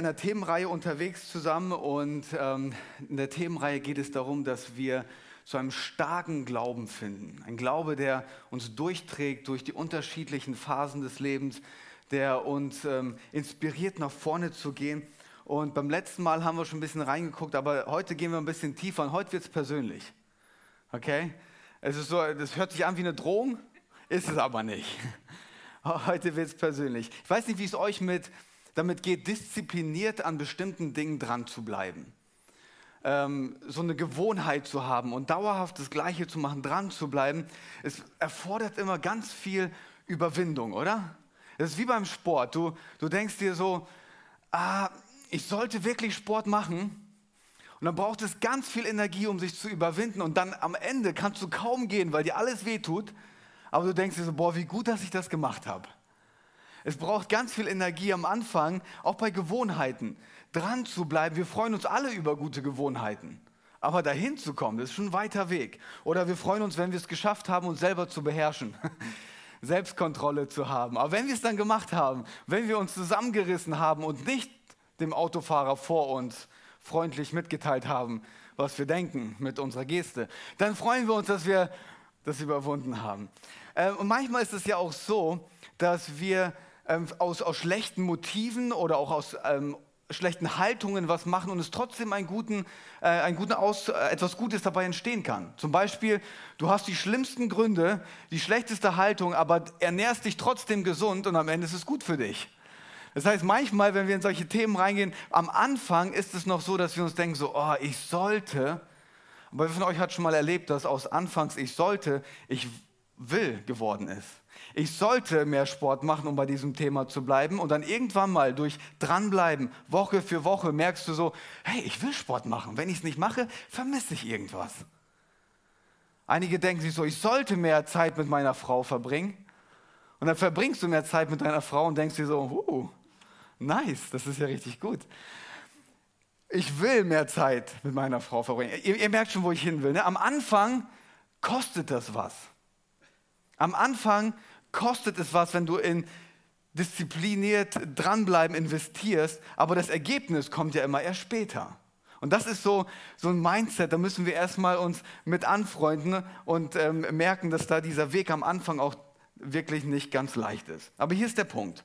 In der Themenreihe unterwegs zusammen und ähm, in der Themenreihe geht es darum, dass wir zu einem starken Glauben finden. Ein Glaube, der uns durchträgt durch die unterschiedlichen Phasen des Lebens, der uns ähm, inspiriert, nach vorne zu gehen. Und beim letzten Mal haben wir schon ein bisschen reingeguckt, aber heute gehen wir ein bisschen tiefer und heute wird es persönlich. Okay? Es ist so, das hört sich an wie eine Drohung, ist es aber nicht. Heute wird es persönlich. Ich weiß nicht, wie es euch mit, damit geht, diszipliniert an bestimmten Dingen dran zu bleiben. Ähm, so eine Gewohnheit zu haben und dauerhaft das Gleiche zu machen, dran zu bleiben, es erfordert immer ganz viel Überwindung, oder? Das ist wie beim Sport. Du, du denkst dir so, ah, ich sollte wirklich Sport machen. Und dann braucht es ganz viel Energie, um sich zu überwinden. Und dann am Ende kannst du kaum gehen, weil dir alles wehtut. Aber du denkst dir so, boah, wie gut, dass ich das gemacht habe. Es braucht ganz viel Energie am Anfang, auch bei Gewohnheiten, dran zu bleiben. Wir freuen uns alle über gute Gewohnheiten. Aber dahin zu kommen, das ist schon ein weiter Weg. Oder wir freuen uns, wenn wir es geschafft haben, uns selber zu beherrschen. Selbstkontrolle zu haben. Aber wenn wir es dann gemacht haben, wenn wir uns zusammengerissen haben und nicht dem Autofahrer vor uns freundlich mitgeteilt haben, was wir denken mit unserer Geste, dann freuen wir uns, dass wir das überwunden haben. Ähm, und manchmal ist es ja auch so, dass wir ähm, aus, aus schlechten Motiven oder auch aus ähm, schlechten Haltungen was machen und es trotzdem einen guten, äh, einen guten Aus, äh, etwas Gutes dabei entstehen kann. Zum Beispiel, du hast die schlimmsten Gründe, die schlechteste Haltung, aber ernährst dich trotzdem gesund und am Ende ist es gut für dich. Das heißt, manchmal, wenn wir in solche Themen reingehen, am Anfang ist es noch so, dass wir uns denken, so, oh, ich sollte. Aber wer von euch hat schon mal erlebt, dass aus Anfangs ich sollte, ich will geworden ist. Ich sollte mehr Sport machen, um bei diesem Thema zu bleiben. Und dann irgendwann mal durch dranbleiben, Woche für Woche, merkst du so, hey, ich will Sport machen. Wenn ich es nicht mache, vermisse ich irgendwas. Einige denken sich so, ich sollte mehr Zeit mit meiner Frau verbringen. Und dann verbringst du mehr Zeit mit deiner Frau und denkst dir so, uh, nice, das ist ja richtig gut. Ich will mehr Zeit mit meiner Frau verbringen. Ihr, ihr merkt schon, wo ich hin will. Ne? Am Anfang kostet das was. Am Anfang kostet es was, wenn du in diszipliniert dranbleiben investierst, aber das Ergebnis kommt ja immer erst später. Und das ist so, so ein Mindset, da müssen wir erstmal uns mit anfreunden und ähm, merken, dass da dieser Weg am Anfang auch wirklich nicht ganz leicht ist. Aber hier ist der Punkt.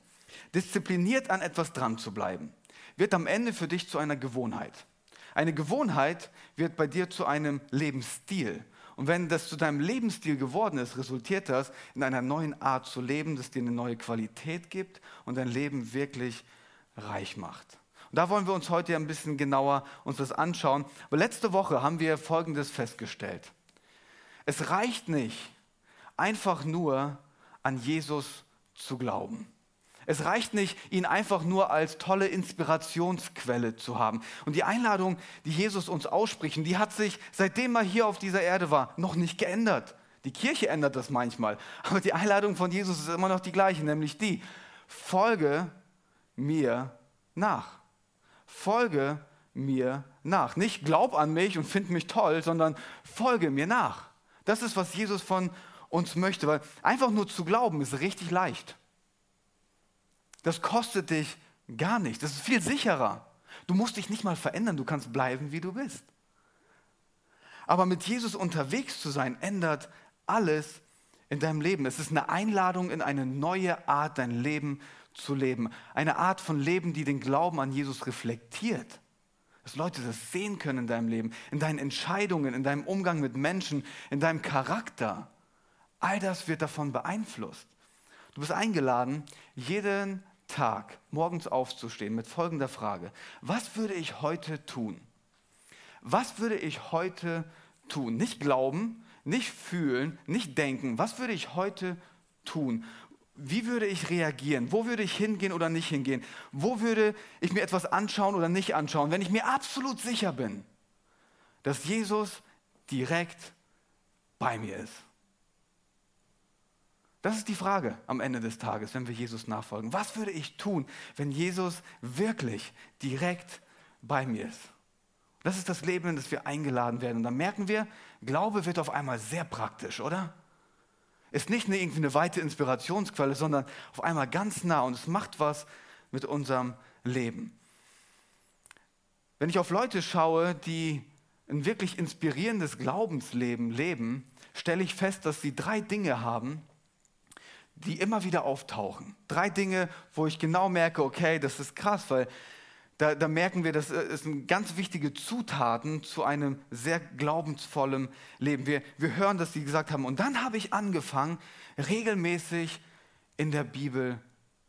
Diszipliniert an etwas dran zu bleiben, wird am Ende für dich zu einer Gewohnheit. Eine Gewohnheit wird bei dir zu einem Lebensstil. Und wenn das zu deinem Lebensstil geworden ist, resultiert das in einer neuen Art zu leben, das dir eine neue Qualität gibt und dein Leben wirklich reich macht. Und da wollen wir uns heute ein bisschen genauer uns das anschauen. Aber letzte Woche haben wir Folgendes festgestellt. Es reicht nicht, einfach nur an Jesus zu glauben. Es reicht nicht, ihn einfach nur als tolle Inspirationsquelle zu haben. Und die Einladung, die Jesus uns ausspricht, die hat sich, seitdem er hier auf dieser Erde war, noch nicht geändert. Die Kirche ändert das manchmal. Aber die Einladung von Jesus ist immer noch die gleiche, nämlich die, folge mir nach. Folge mir nach. Nicht glaub an mich und find mich toll, sondern folge mir nach. Das ist, was Jesus von uns möchte, weil einfach nur zu glauben ist richtig leicht. Das kostet dich gar nichts. Das ist viel sicherer. Du musst dich nicht mal verändern, du kannst bleiben, wie du bist. Aber mit Jesus unterwegs zu sein, ändert alles in deinem Leben. Es ist eine Einladung in eine neue Art, dein Leben zu leben. Eine Art von Leben, die den Glauben an Jesus reflektiert. Dass Leute das sehen können in deinem Leben, in deinen Entscheidungen, in deinem Umgang mit Menschen, in deinem Charakter. All das wird davon beeinflusst. Du bist eingeladen, jeden Tag morgens aufzustehen mit folgender Frage. Was würde ich heute tun? Was würde ich heute tun? Nicht glauben, nicht fühlen, nicht denken. Was würde ich heute tun? Wie würde ich reagieren? Wo würde ich hingehen oder nicht hingehen? Wo würde ich mir etwas anschauen oder nicht anschauen, wenn ich mir absolut sicher bin, dass Jesus direkt bei mir ist? Das ist die Frage am Ende des Tages, wenn wir Jesus nachfolgen. Was würde ich tun, wenn Jesus wirklich direkt bei mir ist? Das ist das Leben, in das wir eingeladen werden. Und dann merken wir, Glaube wird auf einmal sehr praktisch, oder? Ist nicht eine, irgendwie eine weite Inspirationsquelle, sondern auf einmal ganz nah und es macht was mit unserem Leben. Wenn ich auf Leute schaue, die ein wirklich inspirierendes Glaubensleben leben, stelle ich fest, dass sie drei Dinge haben, die immer wieder auftauchen. Drei Dinge, wo ich genau merke, okay, das ist krass, weil da, da merken wir, das äh, sind ganz wichtige Zutaten zu einem sehr glaubensvollen Leben. Wir, wir hören, dass sie gesagt haben, und dann habe ich angefangen, regelmäßig in der Bibel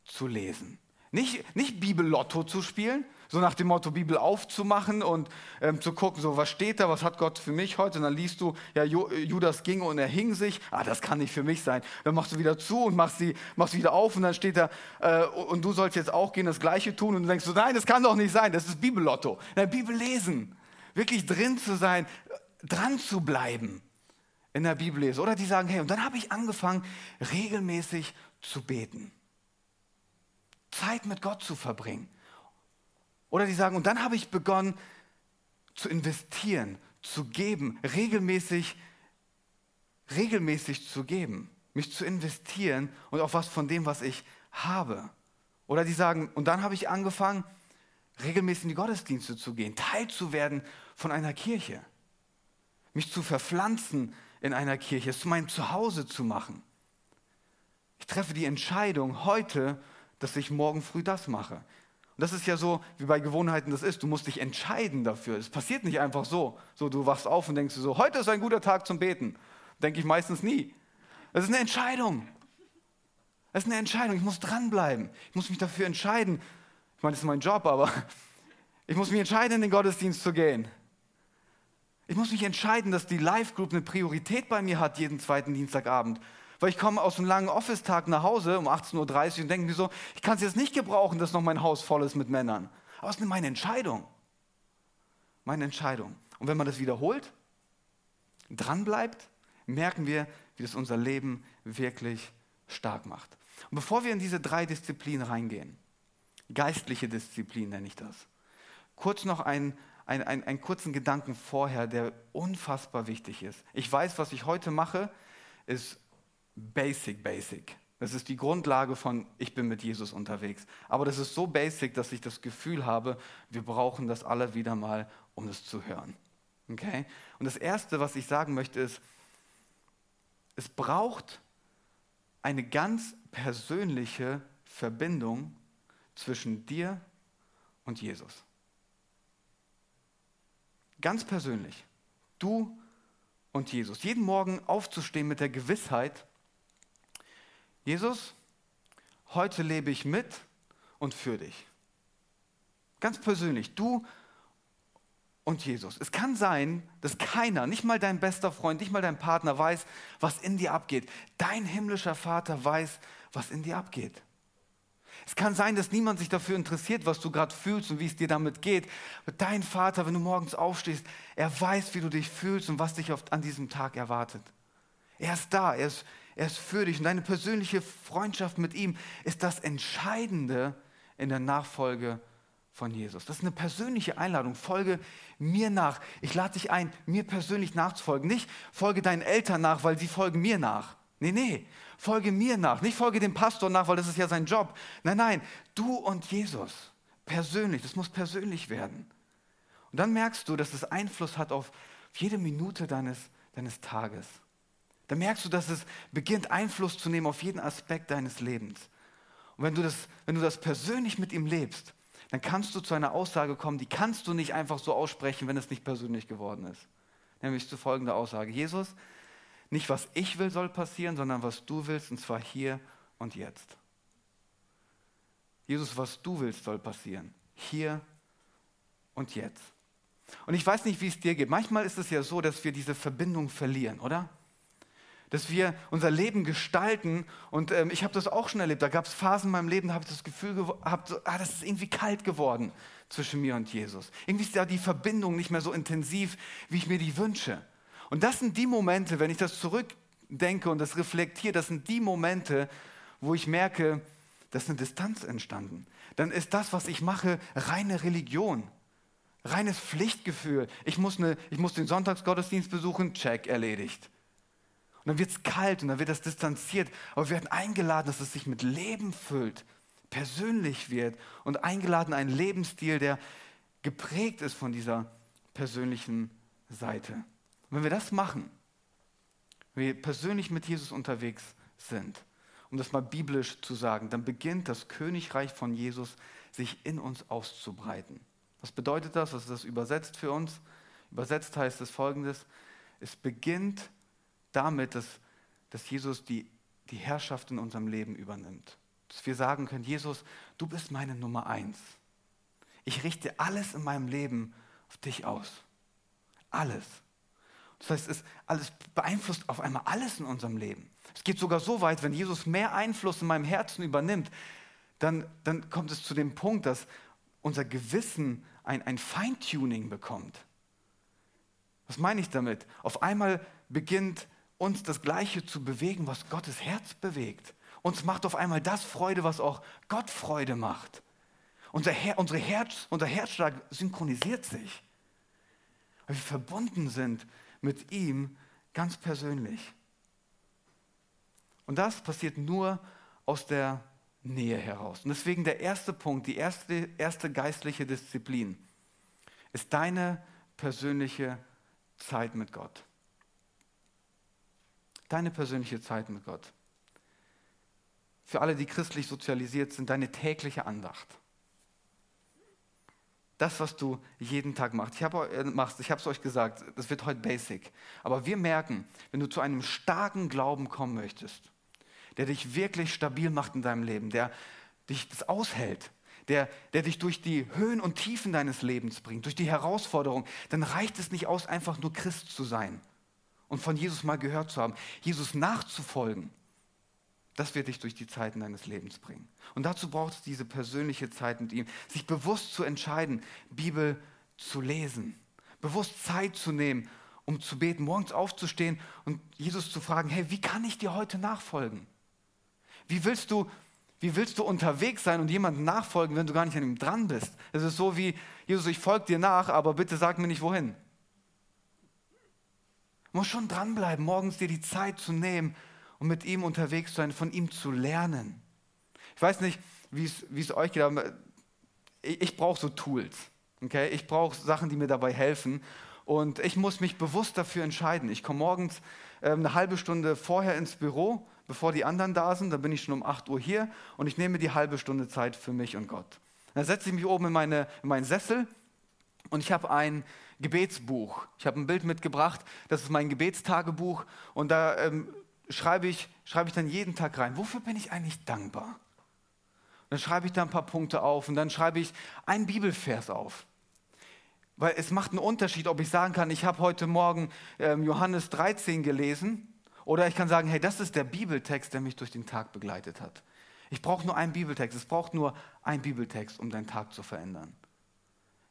zu lesen. Nicht, nicht Bibellotto zu spielen, so nach dem Motto Bibel aufzumachen und ähm, zu gucken, so was steht da, was hat Gott für mich heute? Und dann liest du, ja, Judas ging und er hing sich. Ah, das kann nicht für mich sein. Dann machst du wieder zu und machst sie, machst wieder auf und dann steht da, äh, und du sollst jetzt auch gehen, das Gleiche tun. Und du denkst so, nein, das kann doch nicht sein. Das ist Bibellotto. In der Bibel lesen, wirklich drin zu sein, dran zu bleiben in der Bibel lesen. Oder die sagen, hey, und dann habe ich angefangen, regelmäßig zu beten. Zeit mit Gott zu verbringen. Oder die sagen, und dann habe ich begonnen zu investieren, zu geben, regelmäßig, regelmäßig zu geben, mich zu investieren und auch was von dem, was ich habe. Oder die sagen, und dann habe ich angefangen, regelmäßig in die Gottesdienste zu gehen, Teil zu werden von einer Kirche, mich zu verpflanzen in einer Kirche, es zu meinem Zuhause zu machen. Ich treffe die Entscheidung heute, dass ich morgen früh das mache. Und das ist ja so, wie bei Gewohnheiten das ist. Du musst dich entscheiden dafür. Es passiert nicht einfach so. So, du wachst auf und denkst so, heute ist ein guter Tag zum Beten. Denke ich meistens nie. Das ist eine Entscheidung. Das ist eine Entscheidung. Ich muss dranbleiben. Ich muss mich dafür entscheiden. Ich meine, das ist mein Job, aber ich muss mich entscheiden, in den Gottesdienst zu gehen. Ich muss mich entscheiden, dass die Live Group eine Priorität bei mir hat, jeden zweiten Dienstagabend. Weil ich komme aus einem langen Office-Tag nach Hause um 18.30 Uhr und denke mir so, ich kann es jetzt nicht gebrauchen, dass noch mein Haus voll ist mit Männern. Aber es ist meine Entscheidung. Meine Entscheidung. Und wenn man das wiederholt, dranbleibt, merken wir, wie das unser Leben wirklich stark macht. Und bevor wir in diese drei Disziplinen reingehen, geistliche Disziplin nenne ich das, kurz noch einen, einen, einen, einen kurzen Gedanken vorher, der unfassbar wichtig ist. Ich weiß, was ich heute mache, ist basic, basic. Das ist die Grundlage von, ich bin mit Jesus unterwegs. Aber das ist so basic, dass ich das Gefühl habe, wir brauchen das alle wieder mal, um es zu hören. Okay? Und das Erste, was ich sagen möchte, ist, es braucht eine ganz persönliche Verbindung zwischen dir und Jesus. Ganz persönlich. Du und Jesus. Jeden Morgen aufzustehen mit der Gewissheit, Jesus, heute lebe ich mit und für dich. Ganz persönlich, du und Jesus. Es kann sein, dass keiner, nicht mal dein bester Freund, nicht mal dein Partner weiß, was in dir abgeht. Dein himmlischer Vater weiß, was in dir abgeht. Es kann sein, dass niemand sich dafür interessiert, was du gerade fühlst und wie es dir damit geht. Aber dein Vater, wenn du morgens aufstehst, er weiß, wie du dich fühlst und was dich an diesem Tag erwartet. Er ist da, er ist, er ist für dich und deine persönliche Freundschaft mit ihm ist das Entscheidende in der Nachfolge von Jesus. Das ist eine persönliche Einladung. Folge mir nach. Ich lade dich ein, mir persönlich nachzufolgen. Nicht folge deinen Eltern nach, weil sie folgen mir nach. Nee, nee, folge mir nach. Nicht folge dem Pastor nach, weil das ist ja sein Job. Nein, nein, du und Jesus. Persönlich, das muss persönlich werden. Und dann merkst du, dass es Einfluss hat auf jede Minute deines, deines Tages. Da merkst du, dass es beginnt, Einfluss zu nehmen auf jeden Aspekt deines Lebens. Und wenn du das, wenn du das persönlich mit ihm lebst, dann kannst du zu einer Aussage kommen, die kannst du nicht einfach so aussprechen, wenn es nicht persönlich geworden ist. Nämlich zu folgender Aussage. Jesus, nicht was ich will soll passieren, sondern was du willst, und zwar hier und jetzt. Jesus, was du willst soll passieren. Hier und jetzt. Und ich weiß nicht, wie es dir geht. Manchmal ist es ja so, dass wir diese Verbindung verlieren, oder? Dass wir unser Leben gestalten. Und ähm, ich habe das auch schon erlebt. Da gab es Phasen in meinem Leben, da habe ich das Gefühl gehabt, ah, das ist irgendwie kalt geworden zwischen mir und Jesus. Irgendwie ist da die Verbindung nicht mehr so intensiv, wie ich mir die wünsche. Und das sind die Momente, wenn ich das zurückdenke und das reflektiere, das sind die Momente, wo ich merke, da ist eine Distanz entstanden. Dann ist das, was ich mache, reine Religion, reines Pflichtgefühl. Ich muss, eine, ich muss den Sonntagsgottesdienst besuchen, check, erledigt. Und dann wird es kalt und dann wird das distanziert. Aber wir werden eingeladen, dass es sich mit Leben füllt, persönlich wird und eingeladen, einen Lebensstil, der geprägt ist von dieser persönlichen Seite. Und wenn wir das machen, wenn wir persönlich mit Jesus unterwegs sind, um das mal biblisch zu sagen, dann beginnt das Königreich von Jesus sich in uns auszubreiten. Was bedeutet das? Was ist das übersetzt für uns? Übersetzt heißt es folgendes: Es beginnt damit, dass, dass Jesus die, die Herrschaft in unserem Leben übernimmt. Dass wir sagen können: Jesus, du bist meine Nummer eins. Ich richte alles in meinem Leben auf dich aus. Alles. Das heißt, es alles beeinflusst auf einmal alles in unserem Leben. Es geht sogar so weit, wenn Jesus mehr Einfluss in meinem Herzen übernimmt, dann, dann kommt es zu dem Punkt, dass unser Gewissen ein, ein Feintuning bekommt. Was meine ich damit? Auf einmal beginnt uns das Gleiche zu bewegen, was Gottes Herz bewegt. Uns macht auf einmal das Freude, was auch Gott Freude macht. Unser, Her unsere Herz, unser Herzschlag synchronisiert sich. Weil wir verbunden sind mit ihm ganz persönlich. Und das passiert nur aus der Nähe heraus. Und deswegen der erste Punkt, die erste, erste geistliche Disziplin ist deine persönliche Zeit mit Gott. Deine persönliche Zeit mit Gott. Für alle, die christlich sozialisiert sind, deine tägliche Andacht. Das, was du jeden Tag machst. Ich habe äh, es euch gesagt, das wird heute basic. Aber wir merken, wenn du zu einem starken Glauben kommen möchtest, der dich wirklich stabil macht in deinem Leben, der dich das aushält, der, der dich durch die Höhen und Tiefen deines Lebens bringt, durch die Herausforderung, dann reicht es nicht aus, einfach nur Christ zu sein und von Jesus mal gehört zu haben. Jesus nachzufolgen, das wird dich durch die Zeiten deines Lebens bringen. Und dazu braucht es diese persönliche Zeit mit ihm, sich bewusst zu entscheiden, Bibel zu lesen, bewusst Zeit zu nehmen, um zu beten, morgens aufzustehen und Jesus zu fragen, hey, wie kann ich dir heute nachfolgen? Wie willst du, wie willst du unterwegs sein und jemandem nachfolgen, wenn du gar nicht an ihm dran bist? Es ist so wie, Jesus, ich folge dir nach, aber bitte sag mir nicht wohin. Musst schon dranbleiben, morgens dir die Zeit zu nehmen und mit ihm unterwegs zu sein, von ihm zu lernen. Ich weiß nicht, wie es euch geht, aber ich, ich brauche so Tools. Okay? Ich brauche Sachen, die mir dabei helfen. Und ich muss mich bewusst dafür entscheiden. Ich komme morgens äh, eine halbe Stunde vorher ins Büro bevor die anderen da sind. Dann bin ich schon um 8 Uhr hier und ich nehme die halbe Stunde Zeit für mich und Gott. Dann setze ich mich oben in, meine, in meinen Sessel und ich habe ein Gebetsbuch. Ich habe ein Bild mitgebracht, das ist mein Gebetstagebuch und da ähm, schreibe, ich, schreibe ich dann jeden Tag rein, wofür bin ich eigentlich dankbar? Und dann schreibe ich da ein paar Punkte auf und dann schreibe ich einen Bibelvers auf. Weil es macht einen Unterschied, ob ich sagen kann, ich habe heute Morgen ähm, Johannes 13 gelesen oder ich kann sagen, hey, das ist der Bibeltext, der mich durch den Tag begleitet hat. Ich brauche nur einen Bibeltext. Es braucht nur einen Bibeltext, um deinen Tag zu verändern.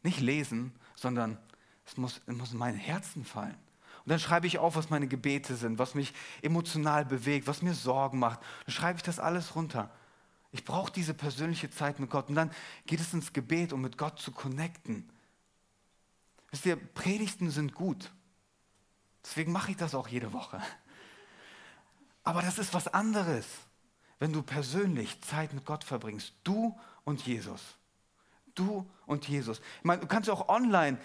Nicht lesen, sondern es muss, es muss in mein Herzen fallen. Und dann schreibe ich auf, was meine Gebete sind, was mich emotional bewegt, was mir Sorgen macht. Dann schreibe ich das alles runter. Ich brauche diese persönliche Zeit mit Gott. Und dann geht es ins Gebet, um mit Gott zu connecten. Wisst ihr, Predigten sind gut. Deswegen mache ich das auch jede Woche. Aber das ist was anderes, wenn du persönlich Zeit mit Gott verbringst. Du und Jesus. Du und Jesus. Ich meine, du kannst auch online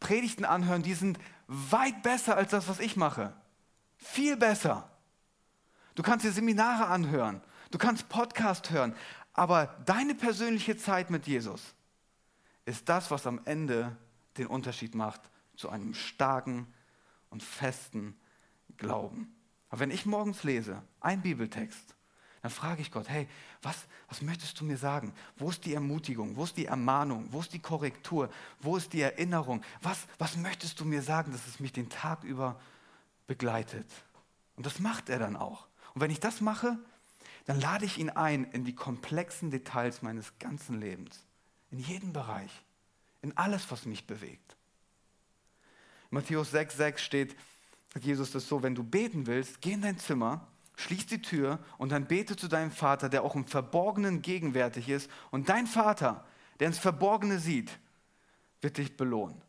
Predigten anhören, die sind weit besser als das, was ich mache. Viel besser. Du kannst dir Seminare anhören. Du kannst Podcast hören. Aber deine persönliche Zeit mit Jesus ist das, was am Ende den Unterschied macht zu einem starken und festen Glauben. Aber wenn ich morgens lese, ein Bibeltext, dann frage ich Gott, hey, was, was möchtest du mir sagen? Wo ist die Ermutigung? Wo ist die Ermahnung? Wo ist die Korrektur? Wo ist die Erinnerung? Was, was möchtest du mir sagen, dass es mich den Tag über begleitet? Und das macht er dann auch. Und wenn ich das mache, dann lade ich ihn ein in die komplexen Details meines ganzen Lebens. In jeden Bereich. In alles, was mich bewegt. In Matthäus 6,6 steht, sagt Jesus das so, wenn du beten willst, geh in dein Zimmer, schließ die Tür und dann bete zu deinem Vater, der auch im Verborgenen gegenwärtig ist. Und dein Vater, der ins Verborgene sieht, wird dich belohnen.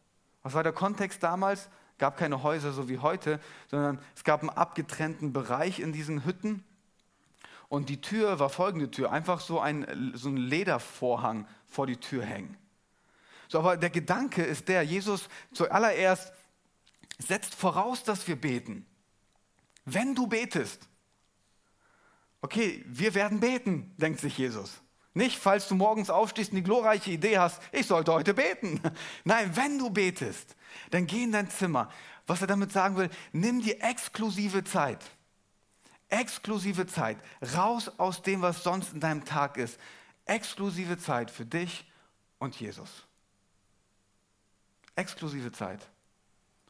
Was war der Kontext damals? Es gab keine Häuser so wie heute, sondern es gab einen abgetrennten Bereich in diesen Hütten. Und die Tür war folgende Tür, einfach so ein, so ein Ledervorhang vor die Tür hängen. So, aber der Gedanke ist der, Jesus zuallererst setzt voraus, dass wir beten. Wenn du betest, okay, wir werden beten, denkt sich Jesus. Nicht, falls du morgens aufstehst und die glorreiche Idee hast, ich sollte heute beten. Nein, wenn du betest, dann geh in dein Zimmer. Was er damit sagen will, nimm dir exklusive Zeit. Exklusive Zeit. Raus aus dem, was sonst in deinem Tag ist. Exklusive Zeit für dich und Jesus. Exklusive Zeit.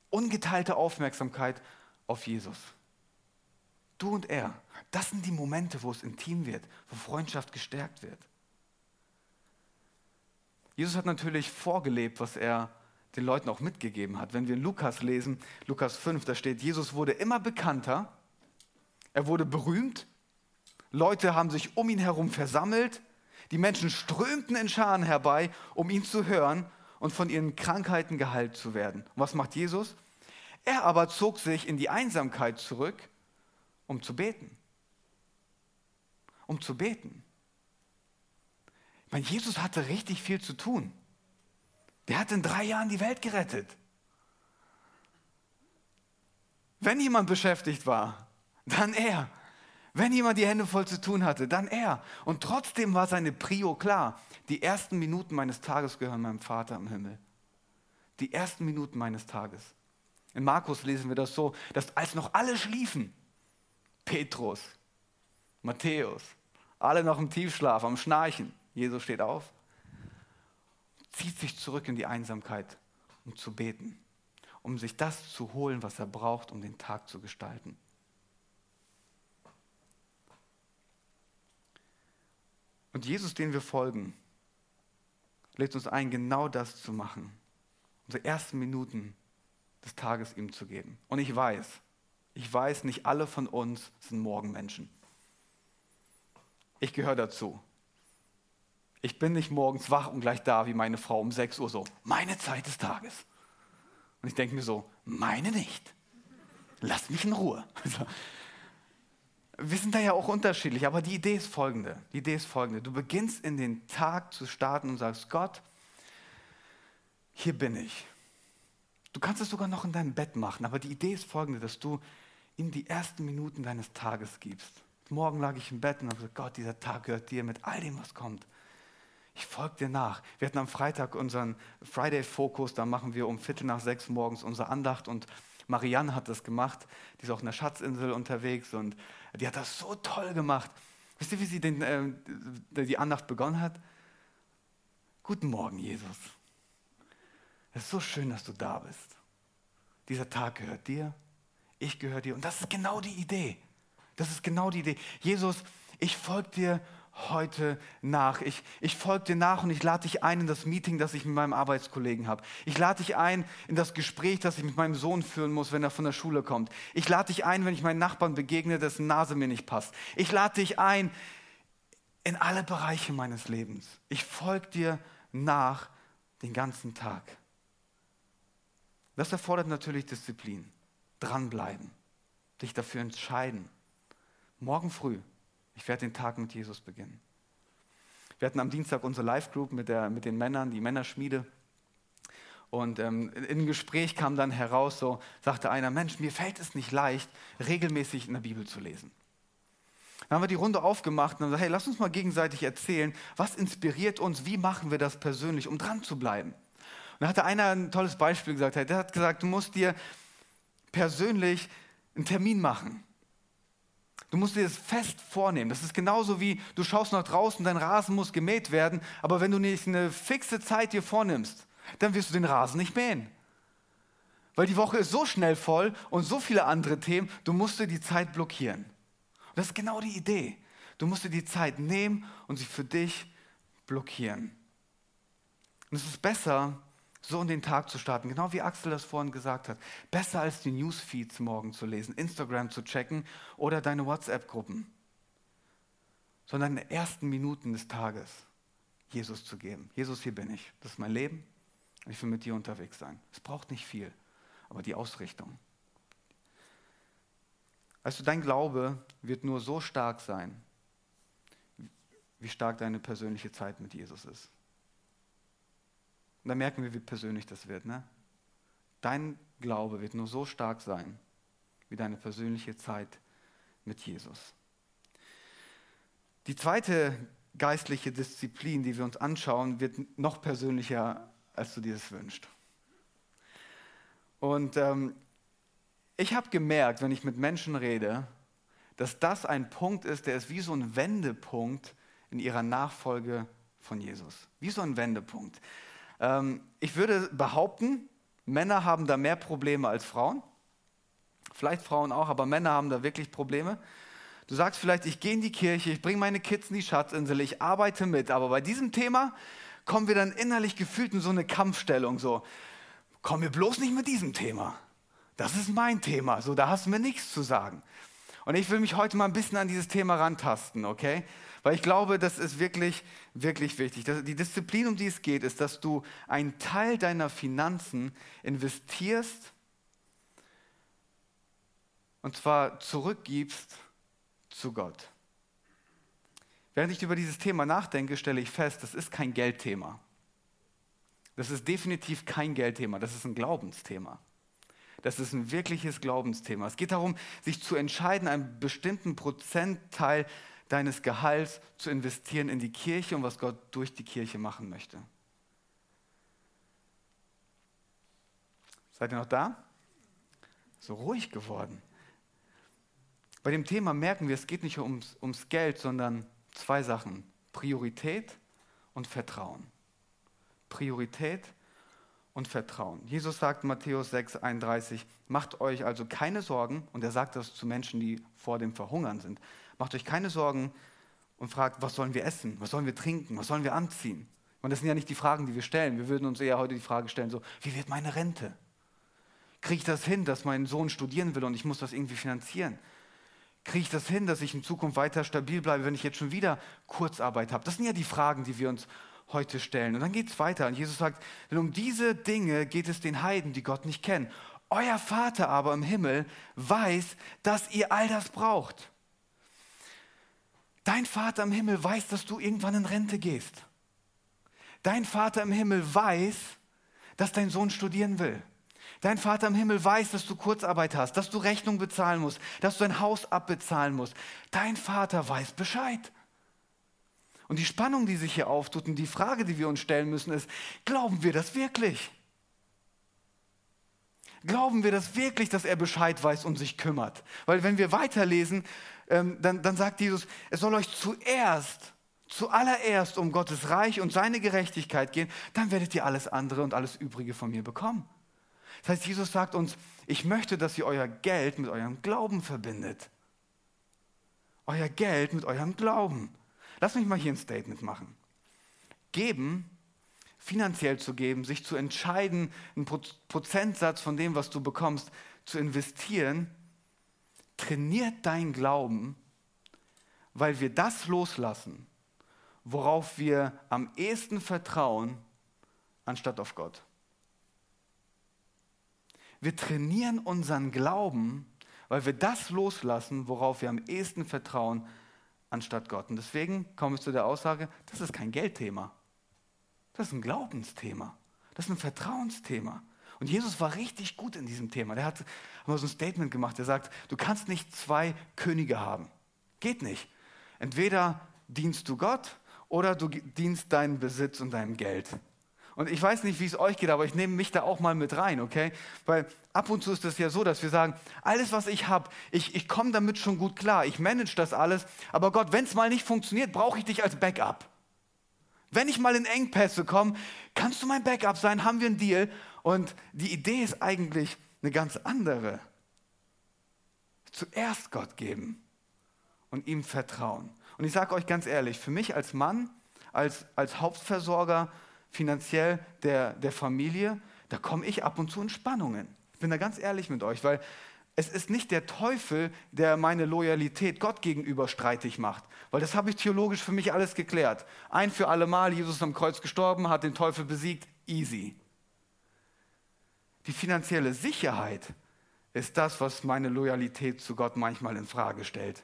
Ungeteilte Aufmerksamkeit auf Jesus. Du und er. Das sind die Momente, wo es intim wird, wo Freundschaft gestärkt wird. Jesus hat natürlich vorgelebt, was er den Leuten auch mitgegeben hat. Wenn wir in Lukas lesen, Lukas 5, da steht, Jesus wurde immer bekannter, er wurde berühmt, Leute haben sich um ihn herum versammelt, die Menschen strömten in Scharen herbei, um ihn zu hören und von ihren Krankheiten geheilt zu werden. Und was macht Jesus? Er aber zog sich in die Einsamkeit zurück, um zu beten. Um zu beten. Ich meine, Jesus hatte richtig viel zu tun. Der hat in drei Jahren die Welt gerettet. Wenn jemand beschäftigt war, dann er. Wenn jemand die Hände voll zu tun hatte, dann er. Und trotzdem war seine Prio klar. Die ersten Minuten meines Tages gehören meinem Vater im Himmel. Die ersten Minuten meines Tages. In Markus lesen wir das so, dass als noch alle schliefen, Petrus, Matthäus, alle noch im Tiefschlaf, am Schnarchen, Jesus steht auf, zieht sich zurück in die Einsamkeit, um zu beten, um sich das zu holen, was er braucht, um den Tag zu gestalten. Und Jesus, den wir folgen, lädt uns ein, genau das zu machen. Unsere ersten Minuten des Tages ihm zu geben. Und ich weiß, ich weiß, nicht alle von uns sind Morgenmenschen. Ich gehöre dazu. Ich bin nicht morgens wach und gleich da wie meine Frau um 6 Uhr so, meine Zeit des Tages. Und ich denke mir so, meine nicht. Lass mich in Ruhe. wir sind da ja auch unterschiedlich, aber die Idee ist folgende. Die Idee ist folgende. Du beginnst in den Tag zu starten und sagst, Gott, hier bin ich. Du kannst es sogar noch in deinem Bett machen, aber die Idee ist folgende, dass du ihm die ersten Minuten deines Tages gibst. Morgen lag ich im Bett und habe gesagt, Gott, dieser Tag gehört dir mit all dem, was kommt. Ich folge dir nach. Wir hatten am Freitag unseren Friday Focus, da machen wir um Viertel nach sechs morgens unsere Andacht und Marianne hat das gemacht. Die ist auch in der Schatzinsel unterwegs und die hat das so toll gemacht. Wisst ihr, wie sie den, äh, die Andacht begonnen hat? Guten Morgen, Jesus. Es ist so schön, dass du da bist. Dieser Tag gehört dir, ich gehöre dir. Und das ist genau die Idee. Das ist genau die Idee. Jesus, ich folge dir heute nach. Ich, ich folge dir nach und ich lade dich ein in das Meeting, das ich mit meinem Arbeitskollegen habe. Ich lade dich ein in das Gespräch, das ich mit meinem Sohn führen muss, wenn er von der Schule kommt. Ich lade dich ein, wenn ich meinen Nachbarn begegne, dessen Nase mir nicht passt. Ich lade dich ein in alle Bereiche meines Lebens. Ich folge dir nach den ganzen Tag. Das erfordert natürlich Disziplin. Dranbleiben. Dich dafür entscheiden. Morgen früh ich werde den Tag mit Jesus beginnen. Wir hatten am Dienstag unsere Live-Group mit, mit den Männern, die Männerschmiede. Und ähm, im Gespräch kam dann heraus, so sagte einer, Mensch, mir fällt es nicht leicht, regelmäßig in der Bibel zu lesen. Dann haben wir die Runde aufgemacht und haben gesagt, hey, lass uns mal gegenseitig erzählen, was inspiriert uns, wie machen wir das persönlich, um dran zu bleiben. Und da hatte einer ein tolles Beispiel gesagt, der hat gesagt, du musst dir persönlich einen Termin machen. Du musst dir das fest vornehmen. Das ist genauso wie du schaust nach draußen, dein Rasen muss gemäht werden, aber wenn du nicht eine fixe Zeit dir vornimmst, dann wirst du den Rasen nicht mähen. Weil die Woche ist so schnell voll und so viele andere Themen, du musst dir die Zeit blockieren. Und das ist genau die Idee. Du musst dir die Zeit nehmen und sie für dich blockieren. Und es ist besser, so in den Tag zu starten, genau wie Axel das vorhin gesagt hat. Besser als die Newsfeeds morgen zu lesen, Instagram zu checken oder deine WhatsApp-Gruppen, sondern in den ersten Minuten des Tages Jesus zu geben. Jesus, hier bin ich. Das ist mein Leben und ich will mit dir unterwegs sein. Es braucht nicht viel, aber die Ausrichtung. Also dein Glaube wird nur so stark sein, wie stark deine persönliche Zeit mit Jesus ist. Und da merken wir, wie persönlich das wird. Ne? Dein Glaube wird nur so stark sein, wie deine persönliche Zeit mit Jesus. Die zweite geistliche Disziplin, die wir uns anschauen, wird noch persönlicher, als du dir das wünschst. Und ähm, ich habe gemerkt, wenn ich mit Menschen rede, dass das ein Punkt ist, der ist wie so ein Wendepunkt in ihrer Nachfolge von Jesus. Wie so ein Wendepunkt. Ähm, ich würde behaupten, Männer haben da mehr Probleme als Frauen. Vielleicht Frauen auch, aber Männer haben da wirklich Probleme. Du sagst vielleicht, ich gehe in die Kirche, ich bringe meine Kids in die Schatzinsel, ich arbeite mit, aber bei diesem Thema kommen wir dann innerlich gefühlt in so eine Kampfstellung, so, komm mir bloß nicht mit diesem Thema. Das ist mein Thema, so, da hast du mir nichts zu sagen. Und ich will mich heute mal ein bisschen an dieses Thema rantasten, okay? Weil ich glaube, das ist wirklich, wirklich wichtig. Die Disziplin, um die es geht, ist, dass du einen Teil deiner Finanzen investierst und zwar zurückgibst zu Gott. Während ich über dieses Thema nachdenke, stelle ich fest, das ist kein Geldthema. Das ist definitiv kein Geldthema, das ist ein Glaubensthema. Das ist ein wirkliches Glaubensthema. Es geht darum, sich zu entscheiden, einen bestimmten Prozentteil deines Gehalts zu investieren in die Kirche und was Gott durch die Kirche machen möchte. Seid ihr noch da? So ruhig geworden. Bei dem Thema merken wir, es geht nicht ums, ums Geld, sondern zwei Sachen. Priorität und Vertrauen. Priorität und Vertrauen. Jesus sagt in Matthäus 6, 31, macht euch also keine Sorgen, und er sagt das zu Menschen, die vor dem Verhungern sind, Macht euch keine Sorgen und fragt, was sollen wir essen, was sollen wir trinken, was sollen wir anziehen. Und das sind ja nicht die Fragen, die wir stellen. Wir würden uns eher heute die Frage stellen, so, wie wird meine Rente? Kriege ich das hin, dass mein Sohn studieren will und ich muss das irgendwie finanzieren? Kriege ich das hin, dass ich in Zukunft weiter stabil bleibe, wenn ich jetzt schon wieder Kurzarbeit habe? Das sind ja die Fragen, die wir uns heute stellen. Und dann geht es weiter. Und Jesus sagt, denn um diese Dinge geht es den Heiden, die Gott nicht kennen. Euer Vater aber im Himmel weiß, dass ihr all das braucht. Dein Vater im Himmel weiß, dass du irgendwann in Rente gehst. Dein Vater im Himmel weiß, dass dein Sohn studieren will. Dein Vater im Himmel weiß, dass du Kurzarbeit hast, dass du Rechnung bezahlen musst, dass du ein Haus abbezahlen musst. Dein Vater weiß Bescheid. Und die Spannung, die sich hier auftut und die Frage, die wir uns stellen müssen, ist, glauben wir das wirklich? Glauben wir das wirklich, dass er Bescheid weiß und sich kümmert? Weil wenn wir weiterlesen, ähm, dann, dann sagt Jesus, es soll euch zuerst, zuallererst um Gottes Reich und seine Gerechtigkeit gehen, dann werdet ihr alles andere und alles Übrige von mir bekommen. Das heißt, Jesus sagt uns, ich möchte, dass ihr euer Geld mit eurem Glauben verbindet. Euer Geld mit eurem Glauben. Lass mich mal hier ein Statement machen. Geben, finanziell zu geben, sich zu entscheiden, einen Prozentsatz von dem, was du bekommst, zu investieren, trainiert dein Glauben, weil wir das loslassen, worauf wir am ehesten vertrauen, anstatt auf Gott. Wir trainieren unseren Glauben, weil wir das loslassen, worauf wir am ehesten vertrauen, anstatt Gott. Und deswegen komme ich zu der Aussage, das ist kein Geldthema. Das ist ein Glaubensthema. Das ist ein Vertrauensthema. Und Jesus war richtig gut in diesem Thema. Der hat mal so ein Statement gemacht. Er sagt, du kannst nicht zwei Könige haben. Geht nicht. Entweder dienst du Gott oder du dienst deinen Besitz und deinem Geld. Und ich weiß nicht, wie es euch geht, aber ich nehme mich da auch mal mit rein, okay? Weil ab und zu ist es ja so, dass wir sagen, alles, was ich habe, ich, ich komme damit schon gut klar, ich manage das alles, aber Gott, wenn es mal nicht funktioniert, brauche ich dich als Backup. Wenn ich mal in Engpässe komme, kannst du mein Backup sein, haben wir einen Deal. Und die Idee ist eigentlich eine ganz andere. Zuerst Gott geben und ihm vertrauen. Und ich sage euch ganz ehrlich, für mich als Mann, als, als Hauptversorger, finanziell der, der Familie, da komme ich ab und zu in Spannungen. Ich bin da ganz ehrlich mit euch, weil es ist nicht der Teufel, der meine Loyalität Gott gegenüber streitig macht, weil das habe ich theologisch für mich alles geklärt. Ein für alle Mal, Jesus am Kreuz gestorben, hat den Teufel besiegt, easy. Die finanzielle Sicherheit ist das, was meine Loyalität zu Gott manchmal in Frage stellt.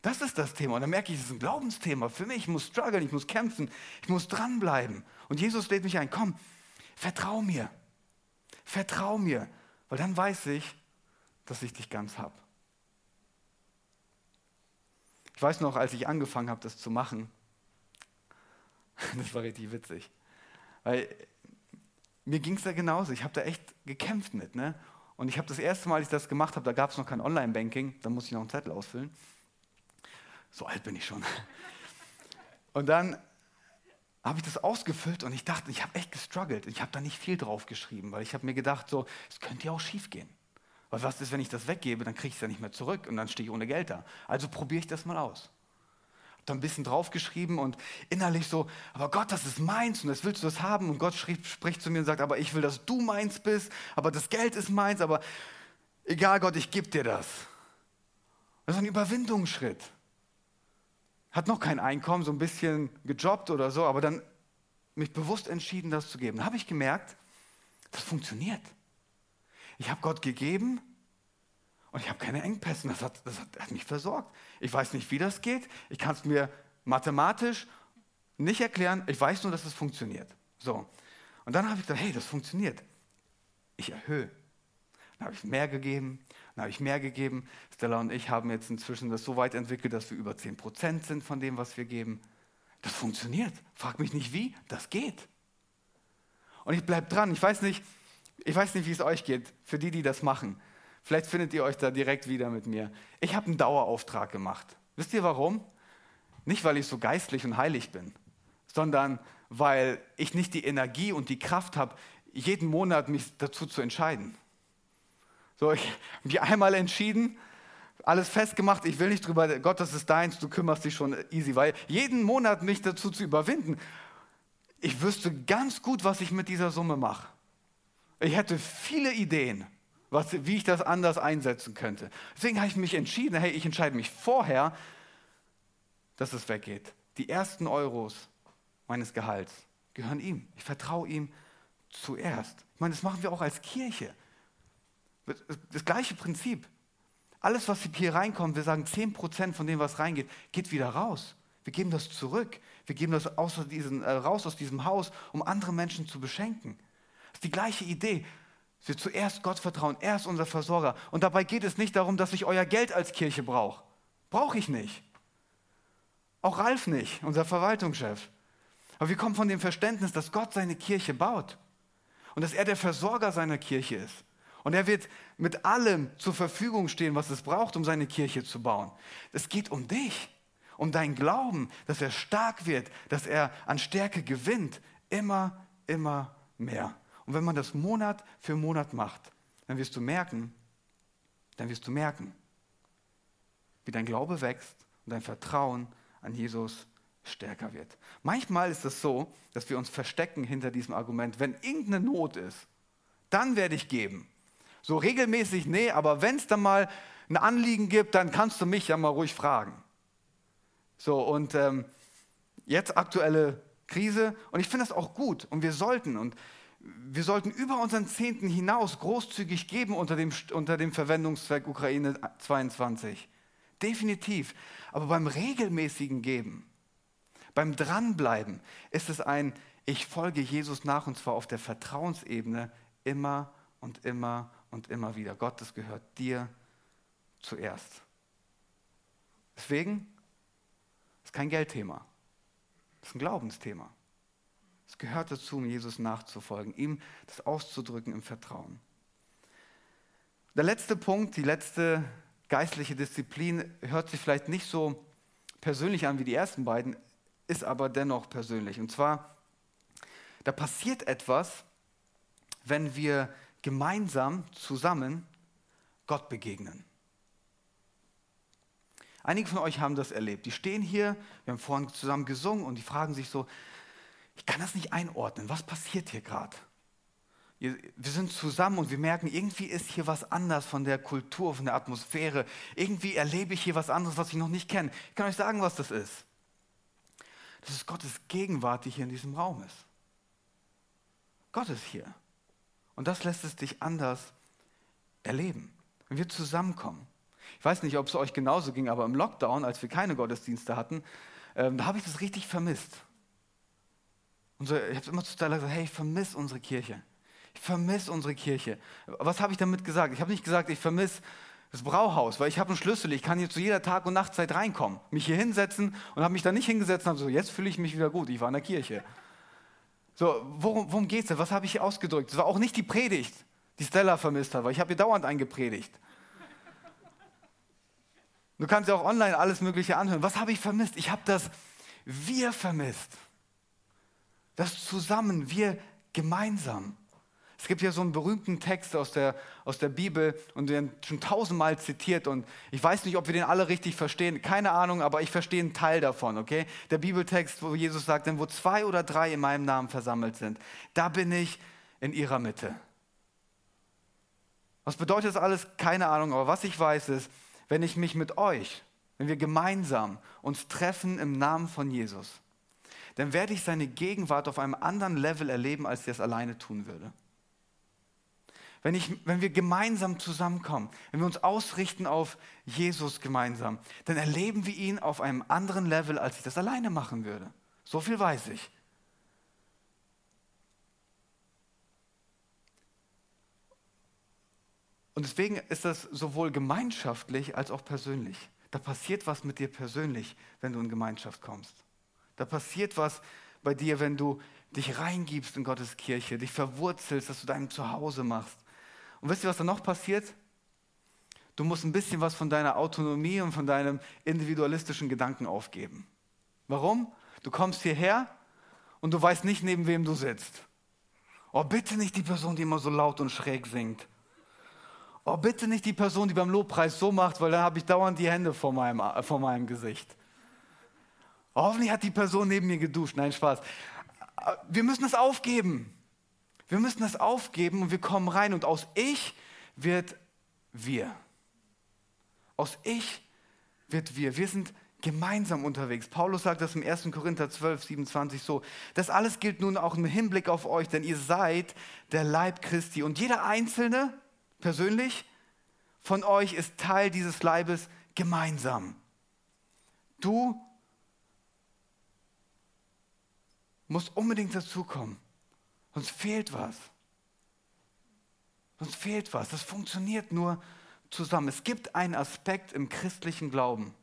Das ist das Thema. Und dann merke ich, es ist ein Glaubensthema für mich. Ich muss strugglen, ich muss kämpfen, ich muss dranbleiben. Und Jesus lädt mich ein, komm, vertrau mir. Vertrau mir, weil dann weiß ich, dass ich dich ganz habe. Ich weiß noch, als ich angefangen habe, das zu machen, das war richtig witzig, weil mir ging es da genauso. Ich habe da echt gekämpft mit. Ne? Und ich habe das erste Mal, als ich das gemacht habe, da gab es noch kein Online-Banking, da musste ich noch einen Zettel ausfüllen. So alt bin ich schon. Und dann habe ich das ausgefüllt und ich dachte, ich habe echt gestruggelt. Ich habe da nicht viel drauf geschrieben, weil ich habe mir gedacht, so, es könnte ja auch schief gehen. Weil was ist, wenn ich das weggebe, dann kriege ich es ja nicht mehr zurück und dann stehe ich ohne Geld da. Also probiere ich das mal aus. Habe da ein bisschen draufgeschrieben und innerlich so, aber Gott, das ist meins und das willst du das haben. Und Gott schrieb, spricht zu mir und sagt, aber ich will, dass du meins bist, aber das Geld ist meins, aber egal Gott, ich gebe dir das. Das ist ein Überwindungsschritt. Hat noch kein Einkommen, so ein bisschen gejobbt oder so, aber dann mich bewusst entschieden, das zu geben. Dann habe ich gemerkt, das funktioniert. Ich habe Gott gegeben und ich habe keine Engpässe. Das hat, das, hat, hat mich versorgt. Ich weiß nicht, wie das geht. Ich kann es mir mathematisch nicht erklären. Ich weiß nur, dass es funktioniert. So. Und dann habe ich gedacht, hey, das funktioniert. Ich erhöhe. Dann habe ich mehr gegeben, dann habe ich mehr gegeben. Stella und ich haben jetzt inzwischen das so weit entwickelt, dass wir über 10% sind von dem, was wir geben. Das funktioniert. Frag mich nicht wie, das geht. Und ich bleibe dran. Ich weiß nicht, ich weiß nicht, wie es euch geht, für die, die das machen. Vielleicht findet ihr euch da direkt wieder mit mir. Ich habe einen Dauerauftrag gemacht. Wisst ihr warum? Nicht, weil ich so geistlich und heilig bin, sondern weil ich nicht die Energie und die Kraft habe, jeden Monat mich dazu zu entscheiden. So, ich habe mich einmal entschieden, alles festgemacht, ich will nicht drüber, Gott, das ist deins, du kümmerst dich schon easy, weil jeden Monat mich dazu zu überwinden, ich wüsste ganz gut, was ich mit dieser Summe mache. Ich hätte viele Ideen, was, wie ich das anders einsetzen könnte. Deswegen habe ich mich entschieden, hey, ich entscheide mich vorher, dass es weggeht. Die ersten Euros meines Gehalts gehören ihm. Ich vertraue ihm zuerst. Ich meine, das machen wir auch als Kirche. Das gleiche Prinzip. Alles, was hier reinkommt, wir sagen 10% von dem, was reingeht, geht wieder raus. Wir geben das zurück. Wir geben das äh, raus aus diesem Haus, um andere Menschen zu beschenken. Das ist die gleiche Idee. Wir zuerst Gott vertrauen, er ist unser Versorger. Und dabei geht es nicht darum, dass ich euer Geld als Kirche brauche. Brauche ich nicht. Auch Ralf nicht, unser Verwaltungschef. Aber wir kommen von dem Verständnis, dass Gott seine Kirche baut und dass er der Versorger seiner Kirche ist. Und er wird mit allem zur Verfügung stehen, was es braucht, um seine Kirche zu bauen. Es geht um dich, um deinen Glauben, dass er stark wird, dass er an Stärke gewinnt, immer, immer mehr. Und wenn man das Monat für Monat macht, dann wirst du merken, dann wirst du merken, wie dein Glaube wächst und dein Vertrauen an Jesus stärker wird. Manchmal ist es so, dass wir uns verstecken hinter diesem Argument, wenn irgendeine Not ist, dann werde ich geben. So regelmäßig, nee, aber wenn es dann mal ein Anliegen gibt, dann kannst du mich ja mal ruhig fragen. So, und ähm, jetzt aktuelle Krise und ich finde das auch gut und wir sollten und wir sollten über unseren Zehnten hinaus großzügig geben unter dem, unter dem Verwendungszweck Ukraine 22. Definitiv. Aber beim regelmäßigen Geben, beim Dranbleiben, ist es ein, ich folge Jesus nach und zwar auf der Vertrauensebene immer und immer und immer wieder. Gott, das gehört dir zuerst. Deswegen ist kein Geldthema, das ist ein Glaubensthema. Es gehört dazu, um Jesus nachzufolgen, ihm das auszudrücken im Vertrauen. Der letzte Punkt, die letzte geistliche Disziplin hört sich vielleicht nicht so persönlich an wie die ersten beiden, ist aber dennoch persönlich. Und zwar, da passiert etwas, wenn wir gemeinsam zusammen Gott begegnen. Einige von euch haben das erlebt. Die stehen hier, wir haben vorhin zusammen gesungen und die fragen sich so, ich kann das nicht einordnen. Was passiert hier gerade? Wir sind zusammen und wir merken, irgendwie ist hier was anders von der Kultur, von der Atmosphäre. Irgendwie erlebe ich hier was anderes, was ich noch nicht kenne. Ich kann euch sagen, was das ist. Das ist Gottes Gegenwart, die hier in diesem Raum ist. Gott ist hier. Und das lässt es dich anders erleben, wenn wir zusammenkommen. Ich weiß nicht, ob es euch genauso ging, aber im Lockdown, als wir keine Gottesdienste hatten, ähm, da habe ich das richtig vermisst. Und so, ich habe immer zu Stella gesagt, hey, ich vermisse unsere Kirche. Ich vermisse unsere Kirche. Was habe ich damit gesagt? Ich habe nicht gesagt, ich vermisse das Brauhaus, weil ich habe einen Schlüssel, ich kann hier zu jeder Tag- und Nachtzeit reinkommen, mich hier hinsetzen und habe mich da nicht hingesetzt und habe so, jetzt fühle ich mich wieder gut, ich war in der Kirche. So, worum, worum geht es denn? Was habe ich hier ausgedrückt? Es war auch nicht die Predigt, die Stella vermisst hat, weil ich habe hier dauernd eingepredigt. Du kannst ja auch online alles Mögliche anhören. Was habe ich vermisst? Ich habe das Wir vermisst. Das zusammen, wir gemeinsam. Es gibt ja so einen berühmten Text aus der, aus der Bibel und den schon tausendmal zitiert und ich weiß nicht, ob wir den alle richtig verstehen, keine Ahnung, aber ich verstehe einen Teil davon, okay? Der Bibeltext, wo Jesus sagt, denn wo zwei oder drei in meinem Namen versammelt sind, da bin ich in ihrer Mitte. Was bedeutet das alles? Keine Ahnung, aber was ich weiß ist, wenn ich mich mit euch, wenn wir gemeinsam uns treffen im Namen von Jesus, dann werde ich seine Gegenwart auf einem anderen Level erleben, als ich es alleine tun würde. Wenn, ich, wenn wir gemeinsam zusammenkommen, wenn wir uns ausrichten auf Jesus gemeinsam, dann erleben wir ihn auf einem anderen Level, als ich das alleine machen würde. So viel weiß ich. Und deswegen ist das sowohl gemeinschaftlich als auch persönlich. Da passiert was mit dir persönlich, wenn du in Gemeinschaft kommst. Da passiert was bei dir, wenn du dich reingibst in Gottes Kirche, dich verwurzelst, dass du dein Zuhause machst. Und wisst ihr, was da noch passiert? Du musst ein bisschen was von deiner Autonomie und von deinem individualistischen Gedanken aufgeben. Warum? Du kommst hierher und du weißt nicht, neben wem du sitzt. Oh, bitte nicht die Person, die immer so laut und schräg singt. Oh, bitte nicht die Person, die beim Lobpreis so macht, weil dann habe ich dauernd die Hände vor meinem, äh, vor meinem Gesicht. Hoffentlich hat die Person neben mir geduscht. Nein, Spaß. Wir müssen es aufgeben. Wir müssen das aufgeben und wir kommen rein und aus Ich wird wir. Aus Ich wird wir. Wir sind gemeinsam unterwegs. Paulus sagt das im 1. Korinther 12, 27 so. Das alles gilt nun auch im Hinblick auf euch, denn ihr seid der Leib Christi. Und jeder Einzelne, persönlich, von euch ist Teil dieses Leibes gemeinsam. Du musst unbedingt dazukommen. Sonst fehlt was. Sonst fehlt was. Das funktioniert nur zusammen. Es gibt einen Aspekt im christlichen Glauben,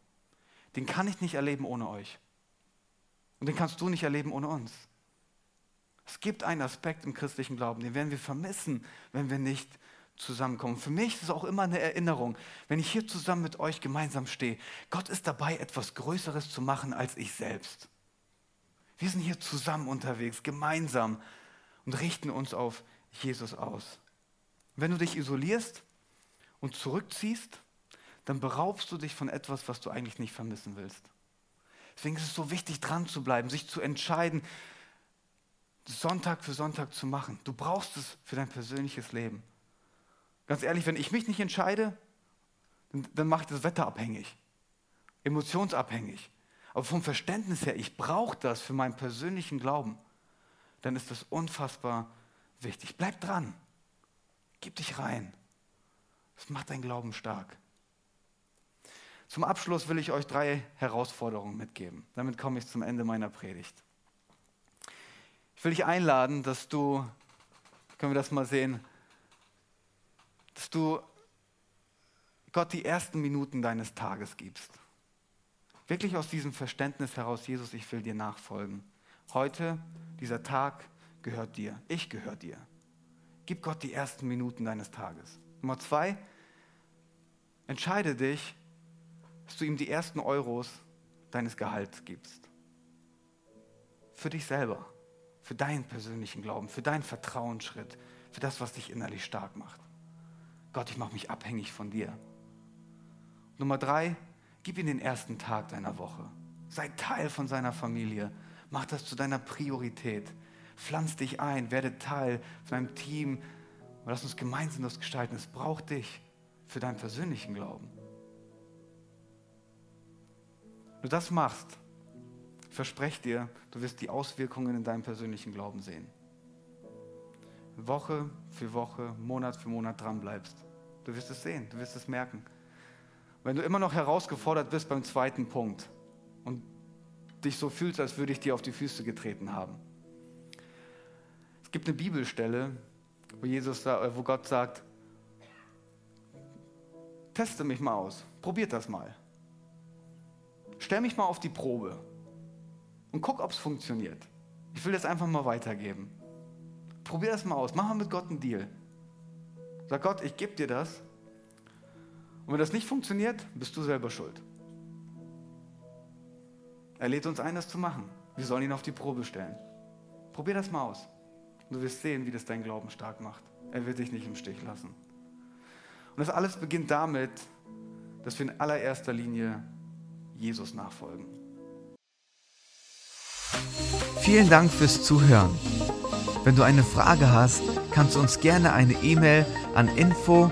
den kann ich nicht erleben ohne euch. Und den kannst du nicht erleben ohne uns. Es gibt einen Aspekt im christlichen Glauben, den werden wir vermissen, wenn wir nicht zusammenkommen. Für mich ist es auch immer eine Erinnerung, wenn ich hier zusammen mit euch gemeinsam stehe. Gott ist dabei, etwas Größeres zu machen als ich selbst. Wir sind hier zusammen unterwegs, gemeinsam und richten uns auf Jesus aus. Wenn du dich isolierst und zurückziehst, dann beraubst du dich von etwas, was du eigentlich nicht vermissen willst. Deswegen ist es so wichtig, dran zu bleiben, sich zu entscheiden, Sonntag für Sonntag zu machen. Du brauchst es für dein persönliches Leben. Ganz ehrlich, wenn ich mich nicht entscheide, dann, dann mache ich das Wetter abhängig, emotionsabhängig. Aber vom Verständnis her, ich brauche das für meinen persönlichen Glauben dann ist das unfassbar wichtig. Bleib dran. Gib dich rein. Das macht dein Glauben stark. Zum Abschluss will ich euch drei Herausforderungen mitgeben. Damit komme ich zum Ende meiner Predigt. Ich will dich einladen, dass du, können wir das mal sehen, dass du Gott die ersten Minuten deines Tages gibst. Wirklich aus diesem Verständnis heraus, Jesus, ich will dir nachfolgen. Heute, dieser Tag gehört dir. Ich gehöre dir. Gib Gott die ersten Minuten deines Tages. Nummer zwei, entscheide dich, dass du ihm die ersten Euros deines Gehalts gibst. Für dich selber, für deinen persönlichen Glauben, für deinen Vertrauensschritt, für das, was dich innerlich stark macht. Gott, ich mache mich abhängig von dir. Nummer drei, gib ihm den ersten Tag deiner Woche. Sei Teil von seiner Familie. Mach das zu deiner Priorität. Pflanz dich ein, werde Teil von einem Team. Lass uns gemeinsam das gestalten. Es braucht dich für deinen persönlichen Glauben. Wenn du das machst, versprech dir, du wirst die Auswirkungen in deinem persönlichen Glauben sehen. Woche für Woche, Monat für Monat dran bleibst. Du wirst es sehen, du wirst es merken. Wenn du immer noch herausgefordert bist beim zweiten Punkt und dich so fühlst, als würde ich dir auf die Füße getreten haben. Es gibt eine Bibelstelle, wo, Jesus, äh, wo Gott sagt, teste mich mal aus, probiert das mal. Stell mich mal auf die Probe und guck, ob es funktioniert. Ich will das einfach mal weitergeben. Probier das mal aus, mach mal mit Gott einen Deal. Sag Gott, ich gebe dir das. Und wenn das nicht funktioniert, bist du selber schuld. Er lädt uns ein, das zu machen. Wir sollen ihn auf die Probe stellen. Probier das mal aus. Du wirst sehen, wie das deinen Glauben stark macht. Er wird dich nicht im Stich lassen. Und das alles beginnt damit, dass wir in allererster Linie Jesus nachfolgen. Vielen Dank fürs Zuhören. Wenn du eine Frage hast, kannst du uns gerne eine E-Mail an info